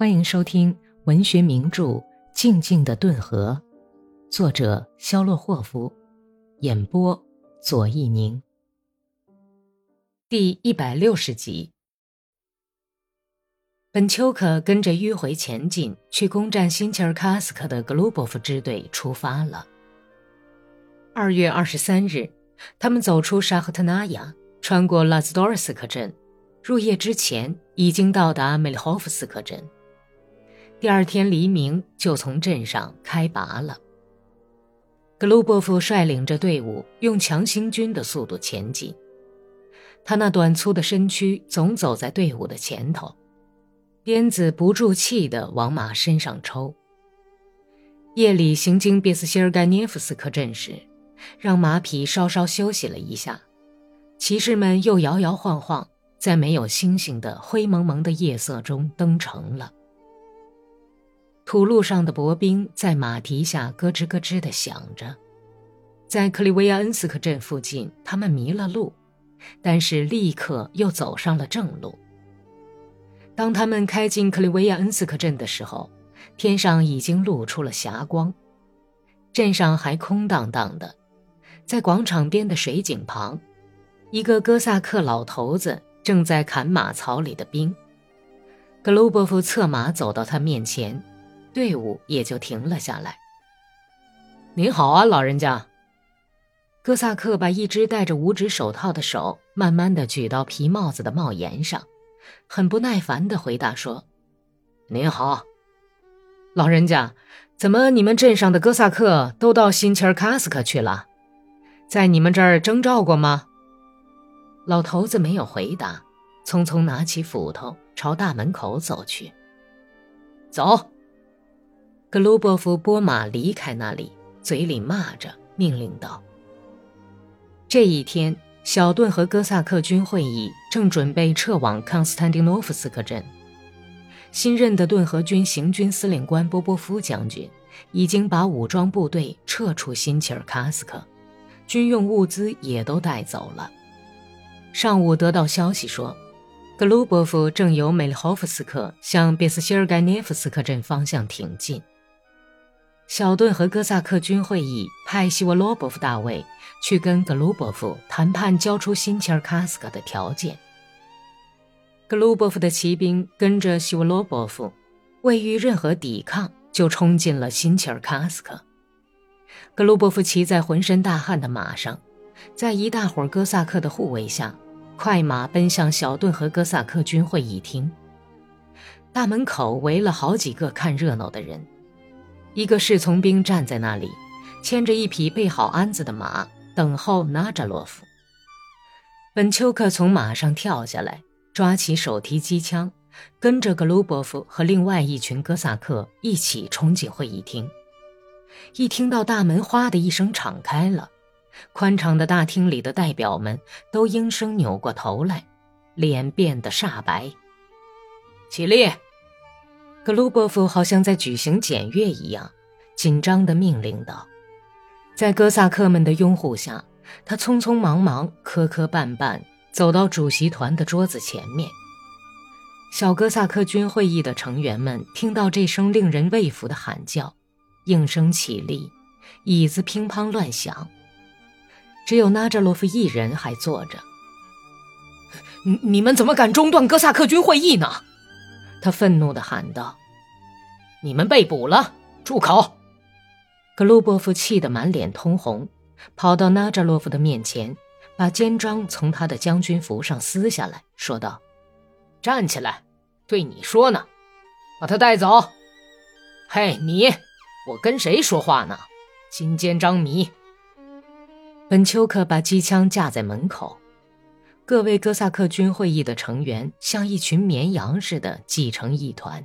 欢迎收听文学名著《静静的顿河》，作者肖洛霍夫，演播左一宁。第一百六十集，本丘克跟着迂回前进去攻占新切尔卡斯克的格鲁波夫支队出发了。二月二十三日，他们走出沙赫特纳亚，穿过拉兹多尔斯克镇，入夜之前已经到达梅里霍夫斯克镇。第二天黎明就从镇上开拔了。格鲁波夫率领着队伍用强行军的速度前进，他那短粗的身躯总走在队伍的前头，鞭子不住气地往马身上抽。夜里行经别斯希尔盖涅夫斯克镇时，让马匹稍稍休息了一下，骑士们又摇摇晃晃，在没有星星的灰蒙蒙的夜色中登城了。土路上的薄冰在马蹄下咯吱咯吱地响着，在克里维亚恩斯克镇附近，他们迷了路，但是立刻又走上了正路。当他们开进克里维亚恩斯克镇的时候，天上已经露出了霞光，镇上还空荡荡的。在广场边的水井旁，一个哥萨克老头子正在砍马槽里的冰。格鲁伯夫策马走到他面前。队伍也就停了下来。您好啊，老人家。哥萨克把一只戴着五指手套的手慢慢的举到皮帽子的帽檐上，很不耐烦的回答说：“您好，老人家，怎么你们镇上的哥萨克都到新切尔卡斯克去了？在你们这儿征召过吗？”老头子没有回答，匆匆拿起斧头朝大门口走去。走。格鲁波夫拨马离开那里，嘴里骂着，命令道：“这一天，小顿和哥萨克军会议正准备撤往康斯坦丁诺夫斯克镇。新任的顿河军行军司令官波波夫将军已经把武装部队撤出新切尔卡斯克，军用物资也都带走了。上午得到消息说，格鲁波夫正由梅里霍夫斯克向别斯希尔盖涅夫斯克镇方向挺进。”小顿和哥萨克军会议派希沃罗伯夫大卫去跟格鲁伯夫谈判交出新切尔卡斯克的条件。格鲁伯夫的骑兵跟着希沃罗伯夫，未遇任何抵抗就冲进了新切尔卡斯克。格鲁伯夫骑在浑身大汗的马上，在一大伙哥萨克的护卫下，快马奔向小顿和哥萨克军会议厅。大门口围了好几个看热闹的人。一个侍从兵站在那里，牵着一匹备好鞍子的马，等候纳扎洛夫。本丘克从马上跳下来，抓起手提机枪，跟着格鲁波夫和另外一群哥萨克一起冲进会议厅。一听到大门“哗”的一声敞开了，宽敞的大厅里的代表们都应声扭过头来，脸变得煞白。起立。格鲁伯夫好像在举行检阅一样，紧张地命令道：“在哥萨克们的拥护下，他匆匆忙忙、磕磕绊绊走到主席团的桌子前面。小哥萨克军会议的成员们听到这声令人畏服的喊叫，应声起立，椅子乒乓乱响。只有纳扎洛夫一人还坐着。你你们怎么敢中断哥萨克军会议呢？”他愤怒地喊道：“你们被捕了！住口！”格鲁波夫气得满脸通红，跑到纳扎洛夫的面前，把肩章从他的将军服上撕下来说道：“站起来，对你说呢，把他带走。嘿，你，我跟谁说话呢？金肩章迷！”本丘克把机枪架在门口。各位哥萨克军会议的成员像一群绵羊似的挤成一团。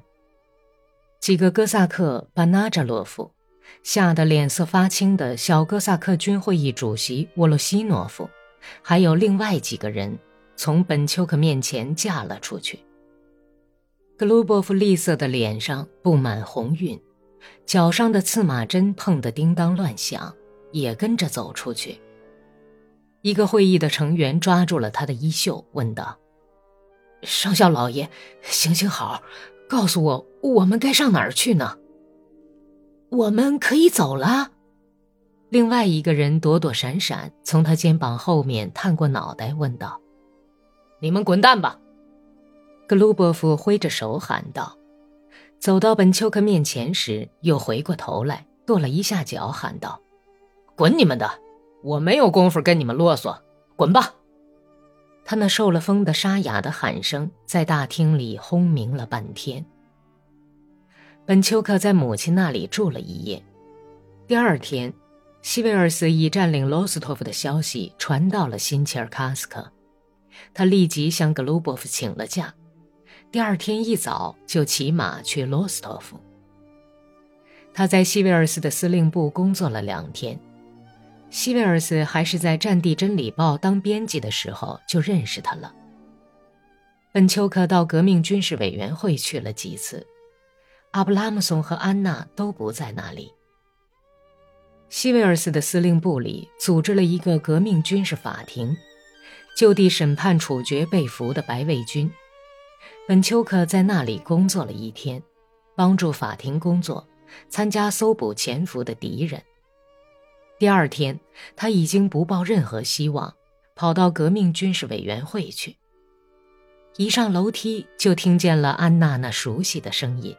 几个哥萨克把纳扎洛夫吓得脸色发青的小哥萨克军会议主席沃洛西诺夫，还有另外几个人从本丘克面前架了出去。格鲁波夫厉色的脸上布满红晕，脚上的刺马针碰得叮当乱响，也跟着走出去。一个会议的成员抓住了他的衣袖，问道：“上校老爷，行行好，告诉我，我们该上哪儿去呢？我们可以走了。另外一个人躲躲闪闪，从他肩膀后面探过脑袋，问道：“你们滚蛋吧！”格鲁伯夫挥着手喊道。走到本丘克面前时，又回过头来，跺了一下脚，喊道：“滚你们的！我没有功夫跟你们啰嗦，滚吧！”他那受了风的沙哑的喊声在大厅里轰鸣了半天。本丘克在母亲那里住了一夜。第二天，西维尔斯已占领罗斯托夫的消息传到了辛切尔卡斯克，他立即向格鲁波夫请了假。第二天一早就骑马去罗斯托夫。他在西维尔斯的司令部工作了两天。西维尔斯还是在《战地真理报》当编辑的时候就认识他了。本丘克到革命军事委员会去了几次，阿布拉姆松和安娜都不在那里。西维尔斯的司令部里组织了一个革命军事法庭，就地审判处决被俘的白卫军。本丘克在那里工作了一天，帮助法庭工作，参加搜捕潜伏的敌人。第二天，他已经不抱任何希望，跑到革命军事委员会去。一上楼梯，就听见了安娜那熟悉的声音。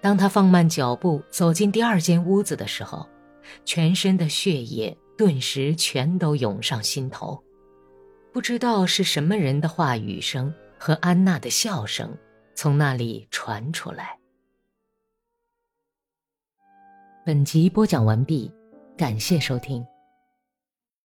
当他放慢脚步走进第二间屋子的时候，全身的血液顿时全都涌上心头。不知道是什么人的话语声和安娜的笑声从那里传出来。本集播讲完毕。感谢收听。